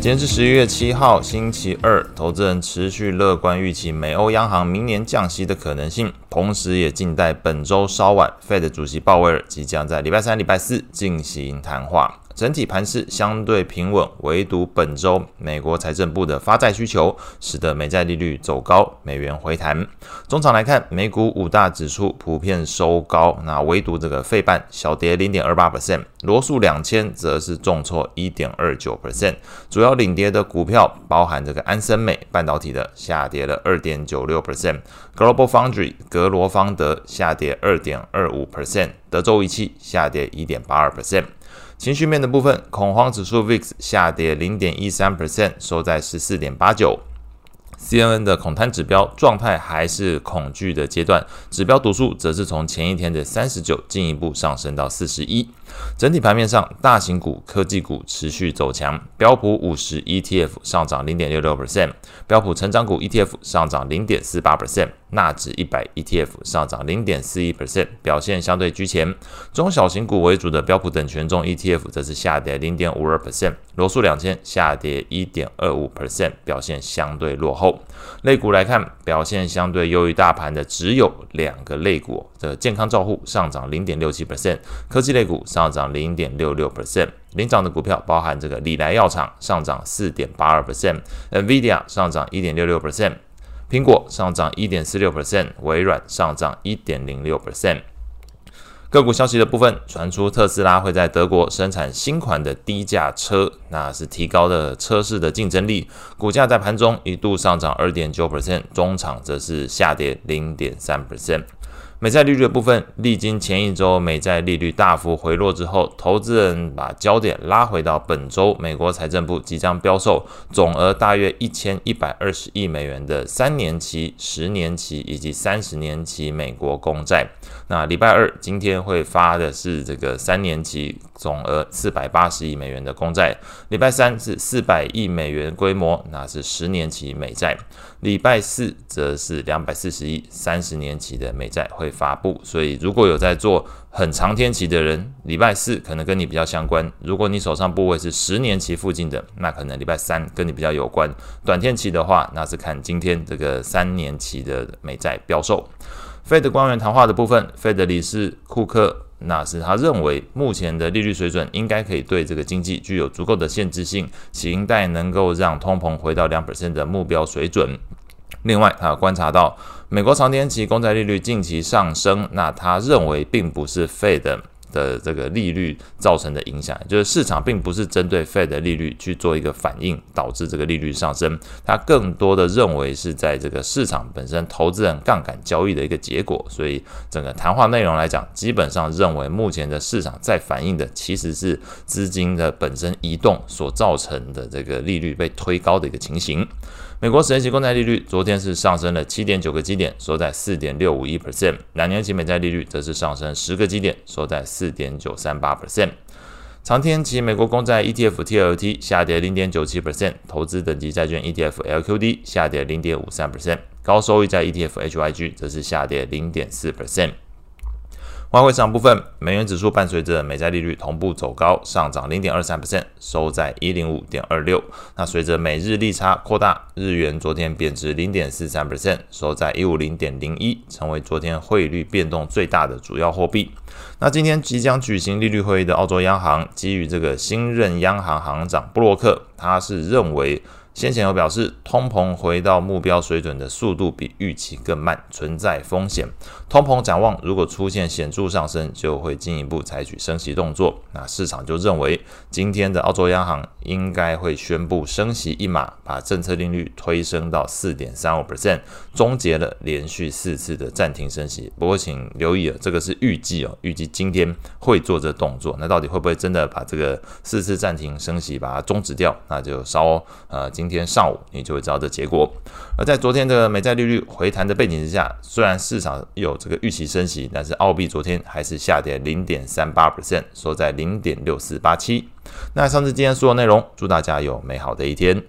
今天是十一月七号，星期二，投资人持续乐观预期美欧央行明年降息的可能性，同时也静待本周稍晚，Fed 主席鲍威尔即将在礼拜三、礼拜四进行谈话。整体盘势相对平稳，唯独本周美国财政部的发债需求使得美债利率走高，美元回弹。中场来看，美股五大指数普遍收高，那唯独这个费半小跌零点二八 percent，罗素两千则是重挫一点二九 percent。主要领跌的股票包含这个安森美半导体的下跌了二点九六 percent，Global Foundry 格罗方德下跌二点二五 percent，德州仪器下跌一点八二 percent。情绪面的部分，恐慌指数 VIX 下跌零点一三 percent，收在十四点八九。CNN 的恐贪指标状态还是恐惧的阶段，指标读数则是从前一天的三十九进一步上升到四十一。整体盘面上，大型股、科技股持续走强，标普五十 ETF 上涨零点六六 percent，标普成长股 ETF 上涨零点四八 percent。纳指一百 ETF 上涨零点四一 percent，表现相对居前。中小型股为主的标普等权重 ETF 则是下跌零点五二 percent，罗素两千下跌一点二五 percent，表现相对落后。类股来看，表现相对优于大盘的只有两个类股，这健康照护上涨零点六七 percent，科技类股上涨零点六六 percent。领涨的股票包含这个礼来药厂上涨四点八二 percent，NVIDIA 上涨一点六六 percent。苹果上涨一点四六 percent，微软上涨一点零六 percent。个股消息的部分传出，特斯拉会在德国生产新款的低价车，那是提高了车市的竞争力。股价在盘中一度上涨二点九 percent，中场则是下跌零点三 percent。美债利率的部分，历经前一周美债利率大幅回落之后，投资人把焦点拉回到本周美国财政部即将标售总额大约一千一百二十亿美元的三年期、十年期以及三十年期美国公债。那礼拜二今天会发的是这个三年期总额四百八十亿美元的公债，礼拜三是四百亿美元规模，那是十年期美债。礼拜四则是两百四十亿三十年期的美债会发布，所以如果有在做很长天期的人，礼拜四可能跟你比较相关；如果你手上部位是十年期附近的，那可能礼拜三跟你比较有关。短天期的话，那是看今天这个三年期的美债标售。Fed 官员谈话的部分，Fed 理事库克。那是他认为目前的利率水准应该可以对这个经济具有足够的限制性，期待能够让通膨回到两 percent 的目标水准。另外，他观察到美国长天期公债利率近期上升，那他认为并不是废的的这个利率造成的影响，就是市场并不是针对 Fed 的利率去做一个反应，导致这个利率上升。它更多的认为是在这个市场本身投资人杠杆交易的一个结果。所以整个谈话内容来讲，基本上认为目前的市场在反映的其实是资金的本身移动所造成的这个利率被推高的一个情形。美国十年期公债利率昨天是上升了七点九个基点，收在四点六五一 percent。两年期美债利率则是上升十个基点，收在四点九三八 percent。长天期美国公债 ETF TLT 下跌零点九七 percent，投资等级债券 ETF LQD 下跌零点五三 percent，高收益债 ETF HYG 则是下跌零点四 percent。外汇市场部分，美元指数伴随着美债利率同步走高，上涨零点二三 percent，收在一零五点二六。那随着美日利差扩大，日元昨天贬值零点四三 percent，收在一五零点零一，成为昨天汇率变动最大的主要货币。那今天即将举行利率会议的澳洲央行，基于这个新任央行行长布洛克，他是认为。先前有表示，通膨回到目标水准的速度比预期更慢，存在风险。通膨展望如果出现显著上升，就会进一步采取升息动作。那市场就认为，今天的澳洲央行应该会宣布升息一码，把政策利率推升到四点三五 percent，终结了连续四次的暂停升息。不过，请留意了，这个是预计哦，预计今天会做这动作。那到底会不会真的把这个四次暂停升息把它终止掉？那就稍呃。今天上午你就会知道这结果。而在昨天的美债利率回弹的背景之下，虽然市场有这个预期升息，但是澳币昨天还是下跌零点三八 percent，收在零点六四八七。那上次今天所有内容，祝大家有美好的一天。